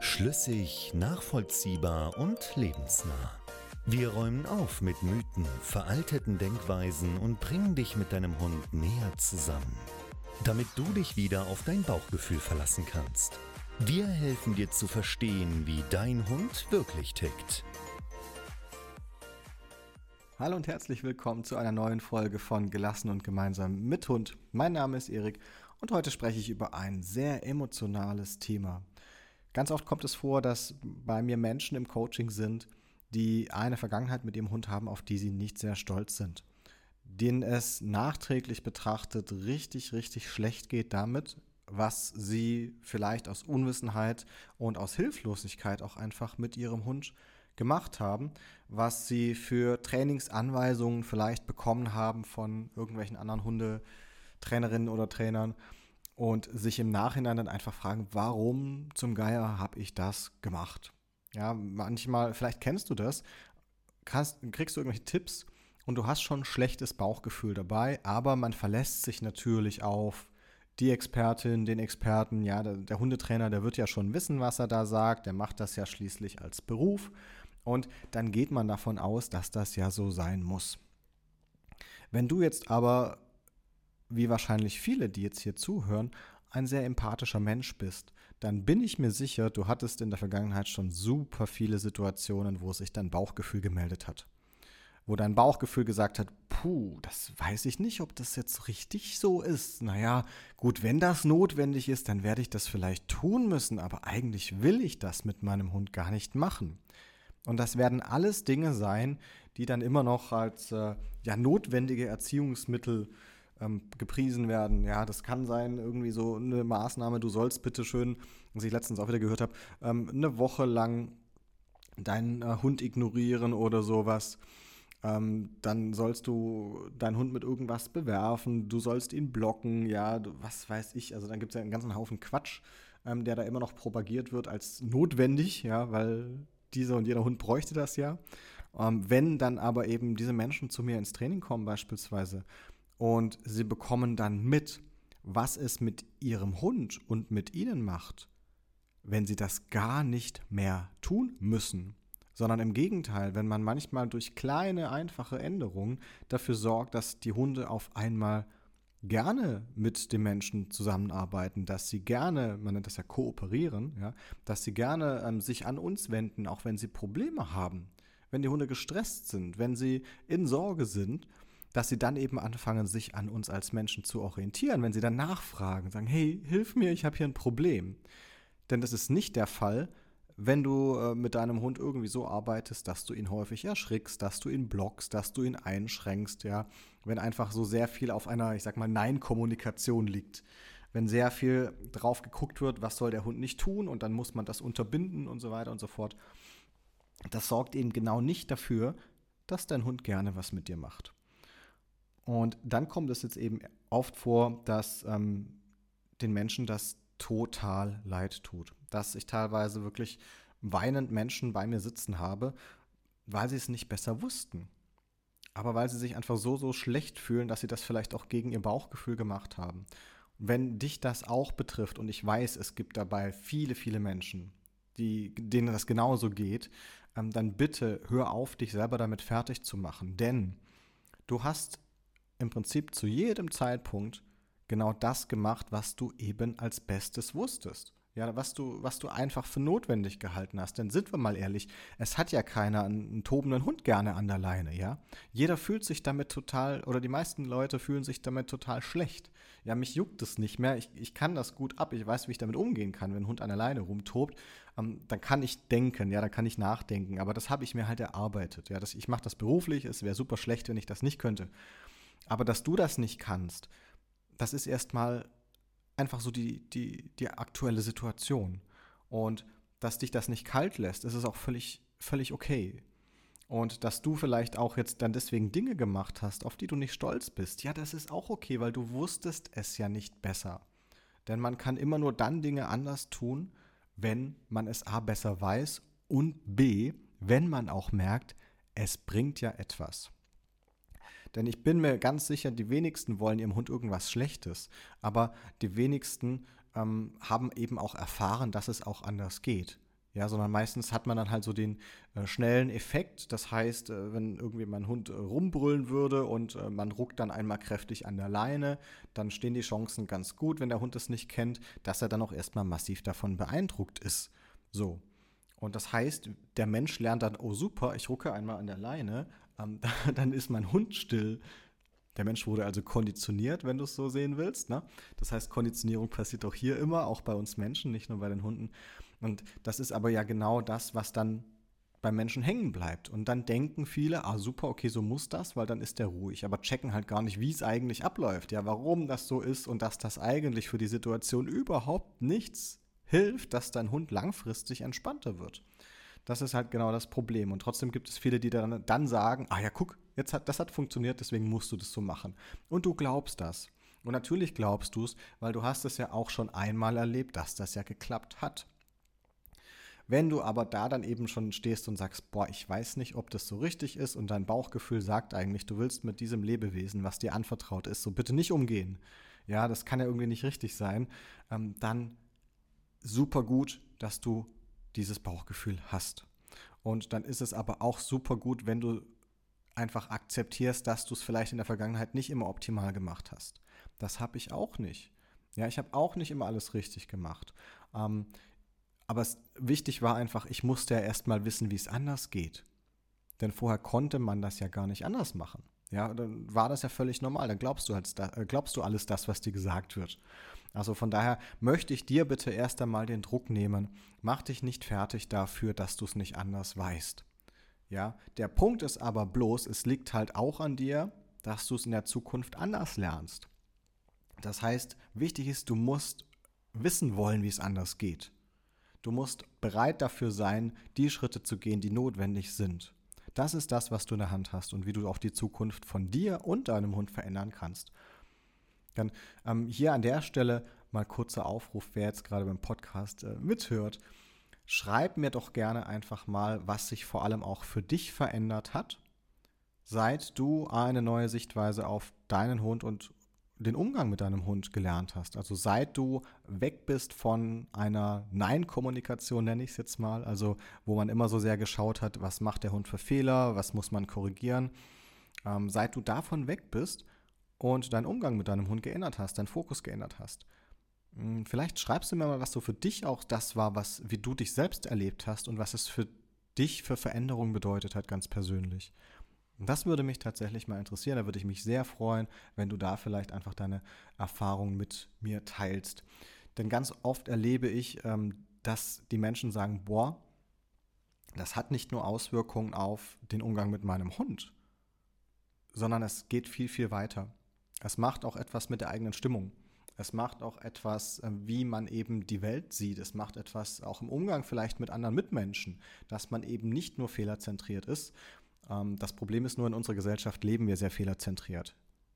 Schlüssig, nachvollziehbar und lebensnah. Wir räumen auf mit Mythen, veralteten Denkweisen und bringen dich mit deinem Hund näher zusammen, damit du dich wieder auf dein Bauchgefühl verlassen kannst. Wir helfen dir zu verstehen, wie dein Hund wirklich tickt. Hallo und herzlich willkommen zu einer neuen Folge von Gelassen und Gemeinsam mit Hund. Mein Name ist Erik und heute spreche ich über ein sehr emotionales Thema. Ganz oft kommt es vor, dass bei mir Menschen im Coaching sind, die eine Vergangenheit mit ihrem Hund haben, auf die sie nicht sehr stolz sind. Denen es nachträglich betrachtet richtig, richtig schlecht geht damit, was sie vielleicht aus Unwissenheit und aus Hilflosigkeit auch einfach mit ihrem Hund gemacht haben, was sie für Trainingsanweisungen vielleicht bekommen haben von irgendwelchen anderen Hundetrainerinnen oder Trainern und sich im Nachhinein dann einfach fragen, warum zum Geier habe ich das gemacht? Ja, manchmal, vielleicht kennst du das, kannst, kriegst du irgendwelche Tipps und du hast schon ein schlechtes Bauchgefühl dabei, aber man verlässt sich natürlich auf die Expertin, den Experten, ja, der, der Hundetrainer, der wird ja schon wissen, was er da sagt, der macht das ja schließlich als Beruf und dann geht man davon aus, dass das ja so sein muss. Wenn du jetzt aber wie wahrscheinlich viele, die jetzt hier zuhören, ein sehr empathischer Mensch bist, dann bin ich mir sicher, du hattest in der Vergangenheit schon super viele Situationen, wo sich dein Bauchgefühl gemeldet hat. Wo dein Bauchgefühl gesagt hat, puh, das weiß ich nicht, ob das jetzt richtig so ist. Naja, gut, wenn das notwendig ist, dann werde ich das vielleicht tun müssen, aber eigentlich will ich das mit meinem Hund gar nicht machen. Und das werden alles Dinge sein, die dann immer noch als äh, ja, notwendige Erziehungsmittel ähm, gepriesen werden. Ja, das kann sein, irgendwie so eine Maßnahme, du sollst bitte schön, was ich letztens auch wieder gehört habe, ähm, eine Woche lang deinen äh, Hund ignorieren oder sowas. Ähm, dann sollst du deinen Hund mit irgendwas bewerfen, du sollst ihn blocken, ja, was weiß ich. Also dann gibt es ja einen ganzen Haufen Quatsch, ähm, der da immer noch propagiert wird als notwendig, ja, weil dieser und jeder Hund bräuchte das ja. Ähm, wenn dann aber eben diese Menschen zu mir ins Training kommen beispielsweise und sie bekommen dann mit, was es mit ihrem Hund und mit ihnen macht, wenn sie das gar nicht mehr tun müssen, sondern im Gegenteil, wenn man manchmal durch kleine, einfache Änderungen dafür sorgt, dass die Hunde auf einmal gerne mit dem Menschen zusammenarbeiten, dass sie gerne, man nennt das ja kooperieren, ja, dass sie gerne ähm, sich an uns wenden, auch wenn sie Probleme haben, wenn die Hunde gestresst sind, wenn sie in Sorge sind dass sie dann eben anfangen, sich an uns als Menschen zu orientieren, wenn sie dann nachfragen, sagen, hey, hilf mir, ich habe hier ein Problem. Denn das ist nicht der Fall, wenn du äh, mit deinem Hund irgendwie so arbeitest, dass du ihn häufig erschrickst, dass du ihn blockst, dass du ihn einschränkst, ja, wenn einfach so sehr viel auf einer, ich sag mal, Nein-Kommunikation liegt. Wenn sehr viel drauf geguckt wird, was soll der Hund nicht tun und dann muss man das unterbinden und so weiter und so fort. Das sorgt eben genau nicht dafür, dass dein Hund gerne was mit dir macht. Und dann kommt es jetzt eben oft vor, dass ähm, den Menschen das total leid tut. Dass ich teilweise wirklich weinend Menschen bei mir sitzen habe, weil sie es nicht besser wussten. Aber weil sie sich einfach so, so schlecht fühlen, dass sie das vielleicht auch gegen ihr Bauchgefühl gemacht haben. wenn dich das auch betrifft, und ich weiß, es gibt dabei viele, viele Menschen, die, denen das genauso geht, ähm, dann bitte hör auf, dich selber damit fertig zu machen. Denn du hast im Prinzip zu jedem Zeitpunkt genau das gemacht, was du eben als Bestes wusstest. Ja, was du, was du einfach für notwendig gehalten hast. Denn sind wir mal ehrlich, es hat ja keiner einen, einen, tobenden Hund gerne an der Leine, ja. Jeder fühlt sich damit total, oder die meisten Leute fühlen sich damit total schlecht. Ja, mich juckt es nicht mehr. Ich, ich kann das gut ab. Ich weiß, wie ich damit umgehen kann, wenn ein Hund an der Leine rumtobt. Ähm, dann kann ich denken, ja, dann kann ich nachdenken. Aber das habe ich mir halt erarbeitet. Ja, das, ich mache das beruflich. Es wäre super schlecht, wenn ich das nicht könnte. Aber dass du das nicht kannst, das ist erstmal einfach so die, die, die aktuelle Situation. Und dass dich das nicht kalt lässt, ist es auch völlig, völlig okay. Und dass du vielleicht auch jetzt dann deswegen Dinge gemacht hast, auf die du nicht stolz bist, ja, das ist auch okay, weil du wusstest es ja nicht besser. Denn man kann immer nur dann Dinge anders tun, wenn man es A besser weiß und B, wenn man auch merkt, es bringt ja etwas. Denn ich bin mir ganz sicher, die wenigsten wollen ihrem Hund irgendwas Schlechtes, aber die wenigsten ähm, haben eben auch erfahren, dass es auch anders geht. Ja, sondern meistens hat man dann halt so den äh, schnellen Effekt. Das heißt, äh, wenn irgendwie mein Hund äh, rumbrüllen würde und äh, man ruckt dann einmal kräftig an der Leine, dann stehen die Chancen ganz gut, wenn der Hund es nicht kennt, dass er dann auch erstmal massiv davon beeindruckt ist. So. Und das heißt, der Mensch lernt dann, oh super, ich rucke einmal an der Leine, ähm, dann ist mein Hund still. Der Mensch wurde also konditioniert, wenn du es so sehen willst. Ne? Das heißt, Konditionierung passiert auch hier immer, auch bei uns Menschen, nicht nur bei den Hunden. Und das ist aber ja genau das, was dann beim Menschen hängen bleibt. Und dann denken viele, ah super, okay, so muss das, weil dann ist der ruhig. Aber checken halt gar nicht, wie es eigentlich abläuft, ja, warum das so ist und dass das eigentlich für die Situation überhaupt nichts hilft, dass dein Hund langfristig entspannter wird. Das ist halt genau das Problem. Und trotzdem gibt es viele, die dann, dann sagen, ah ja, guck, jetzt hat, das hat funktioniert, deswegen musst du das so machen. Und du glaubst das. Und natürlich glaubst du es, weil du hast es ja auch schon einmal erlebt, dass das ja geklappt hat. Wenn du aber da dann eben schon stehst und sagst, boah, ich weiß nicht, ob das so richtig ist und dein Bauchgefühl sagt eigentlich, du willst mit diesem Lebewesen, was dir anvertraut ist, so bitte nicht umgehen. Ja, das kann ja irgendwie nicht richtig sein. Ähm, dann super gut, dass du dieses Bauchgefühl hast. Und dann ist es aber auch super gut, wenn du einfach akzeptierst, dass du es vielleicht in der Vergangenheit nicht immer optimal gemacht hast. Das habe ich auch nicht. Ja, ich habe auch nicht immer alles richtig gemacht. Ähm, aber es, wichtig war einfach, ich musste ja erstmal wissen, wie es anders geht. Denn vorher konnte man das ja gar nicht anders machen. Ja, dann war das ja völlig normal. Dann glaubst du, halt, glaubst du alles das, was dir gesagt wird. Also von daher möchte ich dir bitte erst einmal den Druck nehmen. Mach dich nicht fertig dafür, dass du es nicht anders weißt. Ja, der Punkt ist aber bloß, es liegt halt auch an dir, dass du es in der Zukunft anders lernst. Das heißt, wichtig ist, du musst wissen wollen, wie es anders geht. Du musst bereit dafür sein, die Schritte zu gehen, die notwendig sind. Das ist das, was du in der Hand hast und wie du auch die Zukunft von dir und deinem Hund verändern kannst. Dann ähm, hier an der Stelle mal kurzer Aufruf, wer jetzt gerade beim Podcast äh, mithört. Schreib mir doch gerne einfach mal, was sich vor allem auch für dich verändert hat, seit du eine neue Sichtweise auf deinen Hund und den Umgang mit deinem Hund gelernt hast. Also seit du weg bist von einer Nein-Kommunikation, nenne ich es jetzt mal, also wo man immer so sehr geschaut hat, was macht der Hund für Fehler, was muss man korrigieren. Ähm, seit du davon weg bist und deinen Umgang mit deinem Hund geändert hast, deinen Fokus geändert hast. Hm, vielleicht schreibst du mir mal, was so für dich auch das war, was, wie du dich selbst erlebt hast und was es für dich für Veränderungen bedeutet hat, ganz persönlich. Das würde mich tatsächlich mal interessieren. Da würde ich mich sehr freuen, wenn du da vielleicht einfach deine Erfahrungen mit mir teilst. Denn ganz oft erlebe ich, ähm, dass die Menschen sagen, boah, das hat nicht nur Auswirkungen auf den Umgang mit meinem Hund, sondern es geht viel, viel weiter. Es macht auch etwas mit der eigenen Stimmung. Es macht auch etwas, äh, wie man eben die Welt sieht. Es macht etwas auch im Umgang vielleicht mit anderen Mitmenschen, dass man eben nicht nur fehlerzentriert ist, ähm, das Problem ist nur, in unserer Gesellschaft leben wir sehr fehlerzentriert.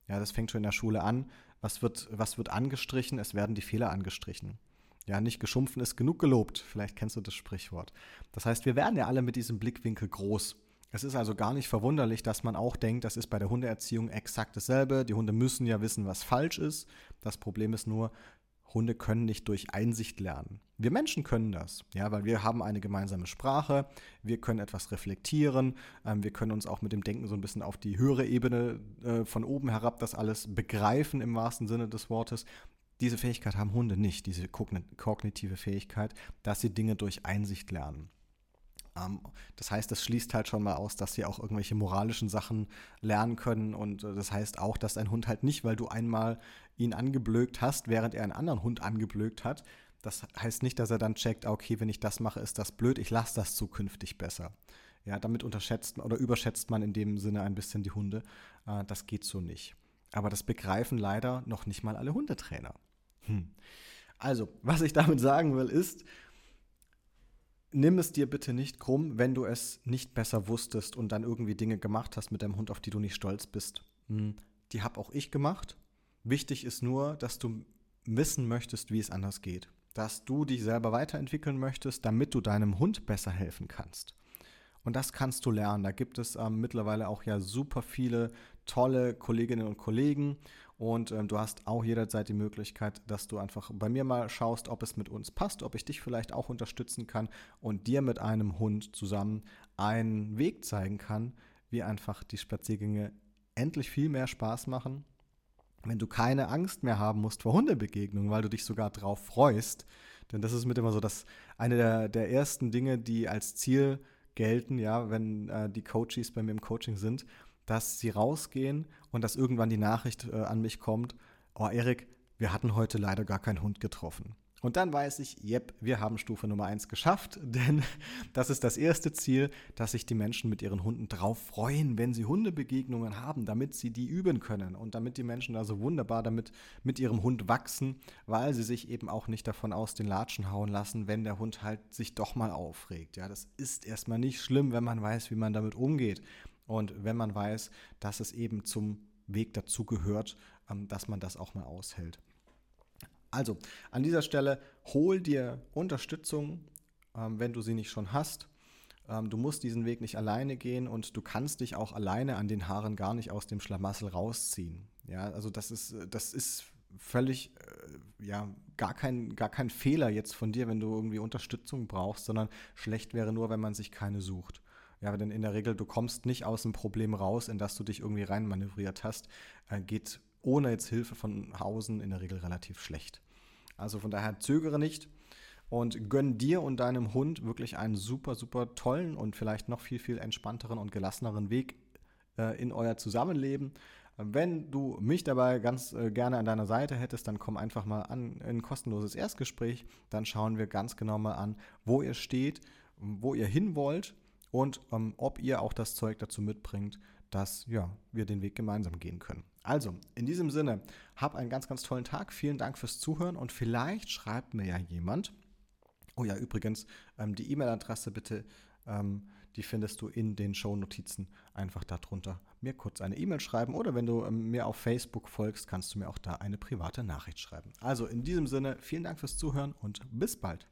Ja, das fängt schon in der Schule an. Was wird, was wird angestrichen? Es werden die Fehler angestrichen. Ja, nicht geschumpfen ist genug gelobt. Vielleicht kennst du das Sprichwort. Das heißt, wir werden ja alle mit diesem Blickwinkel groß. Es ist also gar nicht verwunderlich, dass man auch denkt, das ist bei der Hundeerziehung exakt dasselbe. Die Hunde müssen ja wissen, was falsch ist. Das Problem ist nur, Hunde können nicht durch Einsicht lernen. Wir Menschen können das, ja, weil wir haben eine gemeinsame Sprache, wir können etwas reflektieren, ähm, wir können uns auch mit dem Denken so ein bisschen auf die höhere Ebene äh, von oben herab das alles begreifen im wahrsten Sinne des Wortes. Diese Fähigkeit haben Hunde nicht, diese kognitive Fähigkeit, dass sie Dinge durch Einsicht lernen. Ähm, das heißt, das schließt halt schon mal aus, dass sie auch irgendwelche moralischen Sachen lernen können. Und äh, das heißt auch, dass ein Hund halt nicht, weil du einmal ihn angeblökt hast, während er einen anderen Hund angeblökt hat, das heißt nicht, dass er dann checkt, ah, okay, wenn ich das mache, ist das blöd, ich lasse das zukünftig besser. Ja, damit unterschätzt oder überschätzt man in dem Sinne ein bisschen die Hunde. Äh, das geht so nicht. Aber das begreifen leider noch nicht mal alle Hundetrainer. Hm. Also, was ich damit sagen will, ist, nimm es dir bitte nicht krumm, wenn du es nicht besser wusstest und dann irgendwie Dinge gemacht hast mit deinem Hund, auf die du nicht stolz bist. Hm, die habe auch ich gemacht. Wichtig ist nur, dass du wissen möchtest, wie es anders geht. Dass du dich selber weiterentwickeln möchtest, damit du deinem Hund besser helfen kannst. Und das kannst du lernen. Da gibt es ähm, mittlerweile auch ja super viele tolle Kolleginnen und Kollegen. Und ähm, du hast auch jederzeit die Möglichkeit, dass du einfach bei mir mal schaust, ob es mit uns passt, ob ich dich vielleicht auch unterstützen kann und dir mit einem Hund zusammen einen Weg zeigen kann, wie einfach die Spaziergänge endlich viel mehr Spaß machen. Wenn du keine Angst mehr haben musst vor Hundebegegnungen, weil du dich sogar drauf freust. Denn das ist mit immer so das eine der, der ersten Dinge, die als Ziel gelten, ja, wenn äh, die Coaches bei mir im Coaching sind, dass sie rausgehen und dass irgendwann die Nachricht äh, an mich kommt, oh Erik, wir hatten heute leider gar keinen Hund getroffen. Und dann weiß ich, yep, wir haben Stufe Nummer 1 geschafft, denn das ist das erste Ziel, dass sich die Menschen mit ihren Hunden drauf freuen, wenn sie Hundebegegnungen haben, damit sie die üben können und damit die Menschen also wunderbar damit mit ihrem Hund wachsen, weil sie sich eben auch nicht davon aus den Latschen hauen lassen, wenn der Hund halt sich doch mal aufregt. Ja, das ist erstmal nicht schlimm, wenn man weiß, wie man damit umgeht und wenn man weiß, dass es eben zum Weg dazu gehört, ähm, dass man das auch mal aushält. Also, an dieser Stelle hol dir Unterstützung, ähm, wenn du sie nicht schon hast. Ähm, du musst diesen Weg nicht alleine gehen und du kannst dich auch alleine an den Haaren gar nicht aus dem Schlamassel rausziehen. Ja, also das ist, das ist völlig, äh, ja, gar kein, gar kein Fehler jetzt von dir, wenn du irgendwie Unterstützung brauchst, sondern schlecht wäre nur, wenn man sich keine sucht. Ja, denn in der Regel, du kommst nicht aus dem Problem raus, in das du dich irgendwie reinmanövriert hast, äh, geht ohne jetzt Hilfe von Hausen in der Regel relativ schlecht. Also von daher zögere nicht und gönn dir und deinem Hund wirklich einen super, super tollen und vielleicht noch viel, viel entspannteren und gelasseneren Weg äh, in euer Zusammenleben. Wenn du mich dabei ganz äh, gerne an deiner Seite hättest, dann komm einfach mal an in ein kostenloses Erstgespräch. Dann schauen wir ganz genau mal an, wo ihr steht, wo ihr hin wollt und ähm, ob ihr auch das Zeug dazu mitbringt, dass ja, wir den Weg gemeinsam gehen können. Also, in diesem Sinne, hab einen ganz, ganz tollen Tag. Vielen Dank fürs Zuhören und vielleicht schreibt mir ja jemand. Oh ja, übrigens, ähm, die E-Mail-Adresse bitte, ähm, die findest du in den Show-Notizen. Einfach darunter mir kurz eine E-Mail schreiben oder wenn du ähm, mir auf Facebook folgst, kannst du mir auch da eine private Nachricht schreiben. Also in diesem Sinne, vielen Dank fürs Zuhören und bis bald.